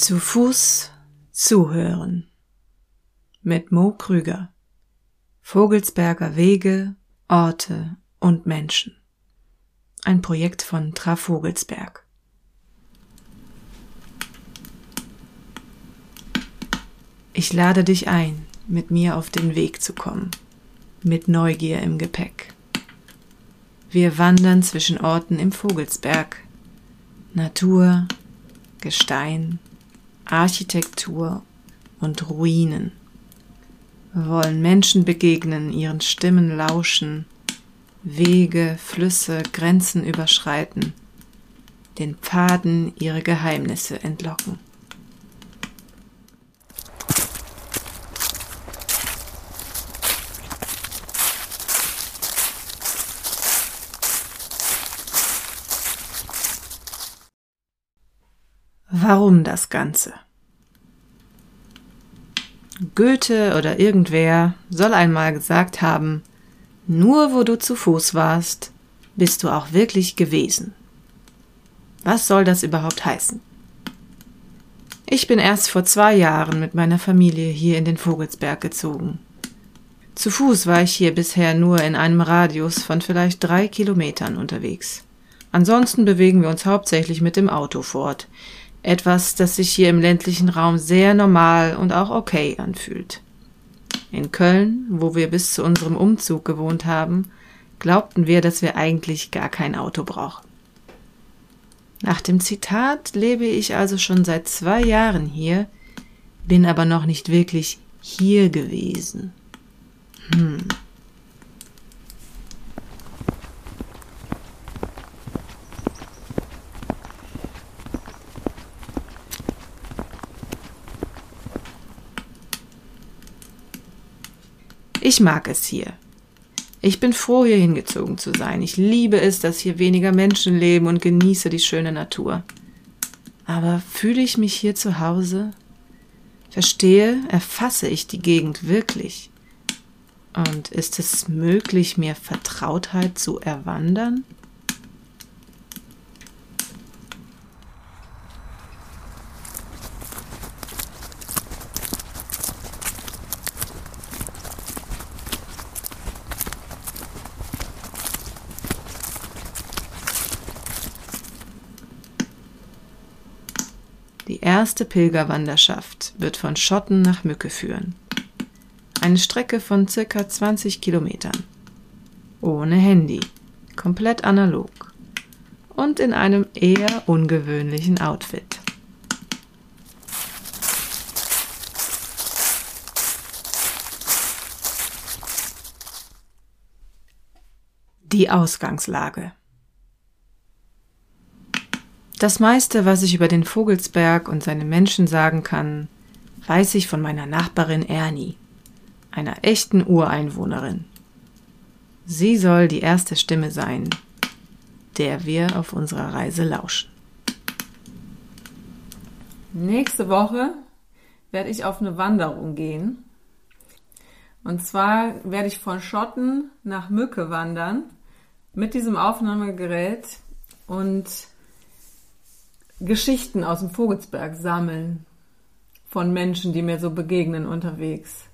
Zu Fuß zuhören mit Mo Krüger. Vogelsberger Wege, Orte und Menschen. Ein Projekt von Tra Vogelsberg. Ich lade dich ein, mit mir auf den Weg zu kommen, mit Neugier im Gepäck. Wir wandern zwischen Orten im Vogelsberg, Natur, Gestein, Architektur und Ruinen. Wir wollen Menschen begegnen, ihren Stimmen lauschen, Wege, Flüsse, Grenzen überschreiten, den Pfaden ihre Geheimnisse entlocken. Warum das Ganze? Goethe oder irgendwer soll einmal gesagt haben, nur wo du zu Fuß warst, bist du auch wirklich gewesen. Was soll das überhaupt heißen? Ich bin erst vor zwei Jahren mit meiner Familie hier in den Vogelsberg gezogen. Zu Fuß war ich hier bisher nur in einem Radius von vielleicht drei Kilometern unterwegs. Ansonsten bewegen wir uns hauptsächlich mit dem Auto fort, etwas, das sich hier im ländlichen Raum sehr normal und auch okay anfühlt. In Köln, wo wir bis zu unserem Umzug gewohnt haben, glaubten wir, dass wir eigentlich gar kein Auto brauchen. Nach dem Zitat lebe ich also schon seit zwei Jahren hier, bin aber noch nicht wirklich hier gewesen. Hm. Ich mag es hier. Ich bin froh, hier hingezogen zu sein. Ich liebe es, dass hier weniger Menschen leben und genieße die schöne Natur. Aber fühle ich mich hier zu Hause? Verstehe, erfasse ich die Gegend wirklich? Und ist es möglich, mir Vertrautheit zu erwandern? Erste Pilgerwanderschaft wird von Schotten nach Mücke führen. Eine Strecke von circa 20 Kilometern. Ohne Handy, komplett analog und in einem eher ungewöhnlichen Outfit. Die Ausgangslage. Das meiste, was ich über den Vogelsberg und seine Menschen sagen kann, weiß ich von meiner Nachbarin Ernie, einer echten Ureinwohnerin. Sie soll die erste Stimme sein, der wir auf unserer Reise lauschen. Nächste Woche werde ich auf eine Wanderung gehen. Und zwar werde ich von Schotten nach Mücke wandern mit diesem Aufnahmegerät und Geschichten aus dem Vogelsberg sammeln von Menschen, die mir so begegnen unterwegs.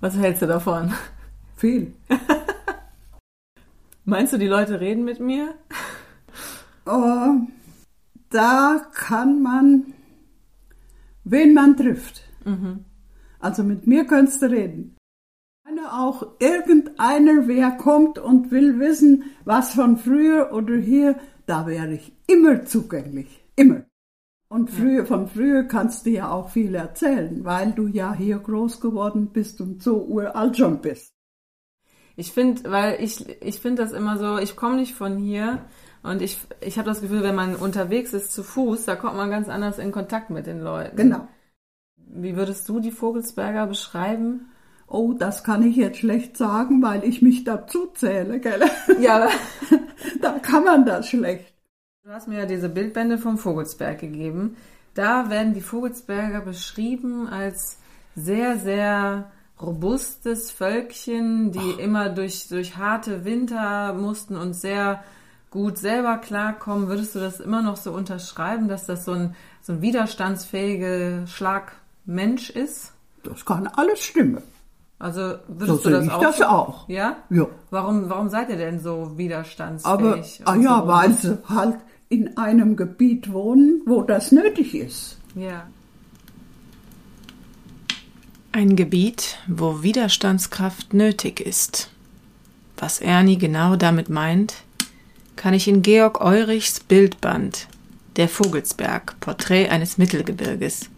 Was hältst du davon? Viel. Meinst du, die Leute reden mit mir? Oh, da kann man, wen man trifft. Mhm. Also mit mir könntest du reden. Auch irgendeiner, wer kommt und will wissen, was von früher oder hier, da wäre ich immer zugänglich. Immer. Und früher, von früher kannst du ja auch viel erzählen, weil du ja hier groß geworden bist und so uralt schon bist. Ich finde, weil ich, ich finde das immer so, ich komme nicht von hier und ich, ich habe das Gefühl, wenn man unterwegs ist zu Fuß, da kommt man ganz anders in Kontakt mit den Leuten. Genau. Wie würdest du die Vogelsberger beschreiben? Oh, das kann ich jetzt schlecht sagen, weil ich mich dazu zähle, gell? Ja. da kann man das schlecht. Du hast mir ja diese Bildbände vom Vogelsberg gegeben. Da werden die Vogelsberger beschrieben als sehr, sehr robustes Völkchen, die oh. immer durch, durch harte Winter mussten und sehr gut selber klarkommen. Würdest du das immer noch so unterschreiben, dass das so ein, so ein widerstandsfähiger Schlagmensch ist? Das kann alles stimmen. Also würdest So du das ich auch? das so- auch. Ja? Ja. Warum, warum seid ihr denn so Aber, widerstandsfähig? ah und ja, so? weil sie halt in einem Gebiet wohnen, wo das nötig ist. Ja. Ein Gebiet, wo Widerstandskraft nötig ist. Was Ernie genau damit meint, kann ich in Georg Eurichs Bildband Der Vogelsberg, Porträt eines Mittelgebirges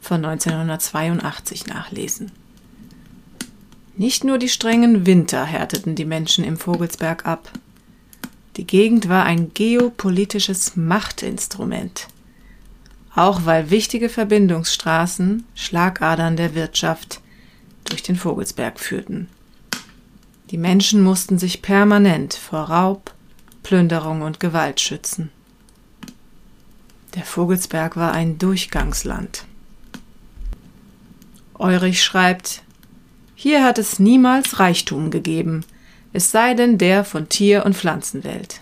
von 1982 nachlesen. Nicht nur die strengen Winter härteten die Menschen im Vogelsberg ab. Die Gegend war ein geopolitisches Machtinstrument auch weil wichtige Verbindungsstraßen, Schlagadern der Wirtschaft, durch den Vogelsberg führten. Die Menschen mussten sich permanent vor Raub, Plünderung und Gewalt schützen. Der Vogelsberg war ein Durchgangsland. Eurich schreibt, hier hat es niemals Reichtum gegeben, es sei denn der von Tier- und Pflanzenwelt.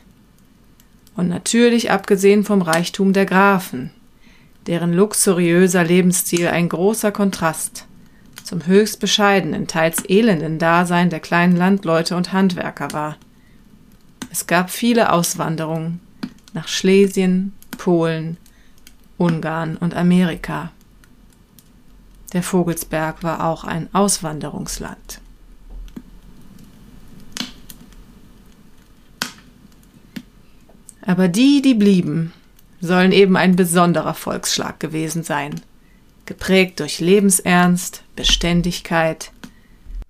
Und natürlich abgesehen vom Reichtum der Grafen, deren luxuriöser Lebensstil ein großer Kontrast zum höchst bescheidenen, teils elenden Dasein der kleinen Landleute und Handwerker war. Es gab viele Auswanderungen nach Schlesien, Polen, Ungarn und Amerika. Der Vogelsberg war auch ein Auswanderungsland. Aber die, die blieben, sollen eben ein besonderer Volksschlag gewesen sein, geprägt durch Lebensernst, Beständigkeit,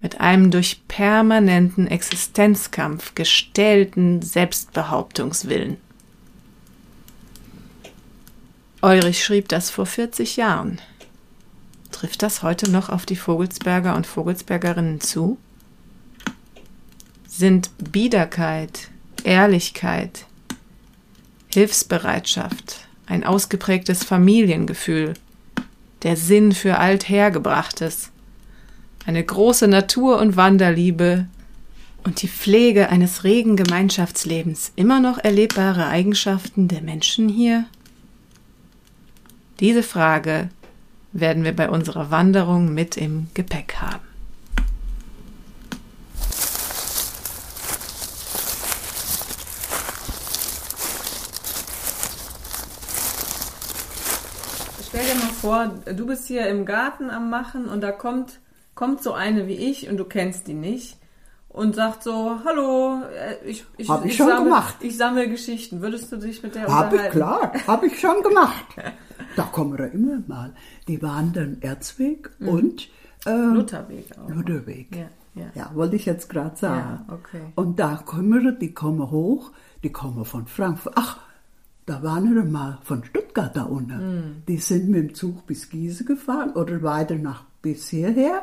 mit einem durch permanenten Existenzkampf gestellten Selbstbehauptungswillen. Eurich schrieb das vor 40 Jahren. Trifft das heute noch auf die Vogelsberger und Vogelsbergerinnen zu? Sind Biederkeit, Ehrlichkeit, Hilfsbereitschaft, ein ausgeprägtes Familiengefühl, der Sinn für Althergebrachtes, eine große Natur- und Wanderliebe und die Pflege eines regen Gemeinschaftslebens immer noch erlebbare Eigenschaften der Menschen hier? Diese Frage werden wir bei unserer Wanderung mit im Gepäck haben. Vor, du bist hier im Garten am Machen und da kommt, kommt so eine wie ich und du kennst die nicht und sagt so, hallo, äh, ich, ich, Hab ich schon sammle, gemacht. ich sammle Geschichten. Würdest du dich mit der Hab ich, unterhalten? klar, habe ich schon gemacht. Da kommen wir immer mal. Die wandern Erzweg und ähm, Lutherweg auch. Lutherweg. Ja, ja. Ja, wollte ich jetzt gerade sagen. Ja, okay. Und da kommen wir, die kommen hoch, die kommen von Frankfurt. Ach, da waren wir mal von Stuttgart da unten. Hm. Die sind mit dem Zug bis Giese gefahren oder weiter nach bis hierher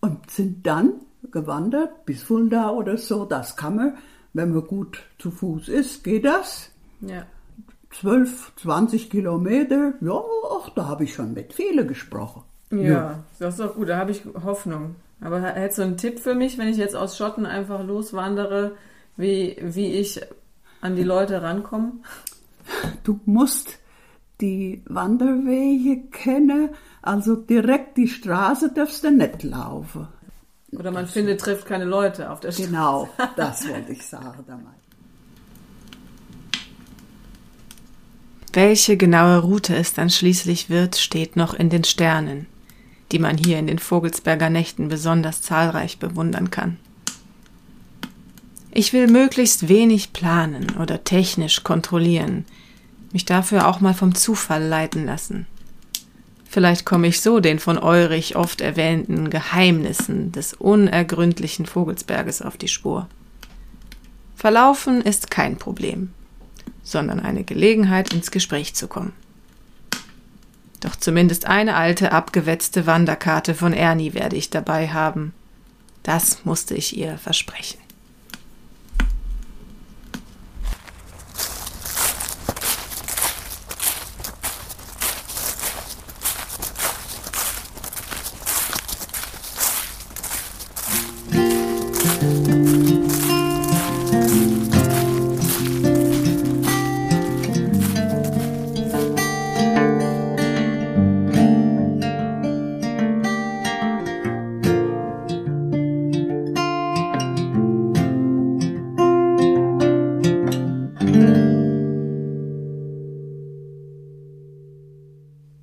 und sind dann gewandert bis Fulda oder so. Das kann man, wenn man gut zu Fuß ist, geht das. Ja. 12, 20 Kilometer, ja, ach, da habe ich schon mit vielen gesprochen. Ja, das ist doch gut, da habe ich Hoffnung. Aber hättest du einen Tipp für mich, wenn ich jetzt aus Schotten einfach loswandere, wie, wie ich an die Leute rankomme? Du musst die Wanderwege kennen, also direkt die Straße darfst du nicht laufen. Oder man findet, trifft keine Leute auf der Straße. Genau, das wollte ich sagen damals. Welche genaue Route es dann schließlich wird, steht noch in den Sternen, die man hier in den Vogelsberger Nächten besonders zahlreich bewundern kann. Ich will möglichst wenig planen oder technisch kontrollieren, mich dafür auch mal vom Zufall leiten lassen. Vielleicht komme ich so den von Eurich oft erwähnten Geheimnissen des unergründlichen Vogelsberges auf die Spur. Verlaufen ist kein Problem sondern eine Gelegenheit, ins Gespräch zu kommen. Doch zumindest eine alte, abgewetzte Wanderkarte von Ernie werde ich dabei haben. Das musste ich ihr versprechen.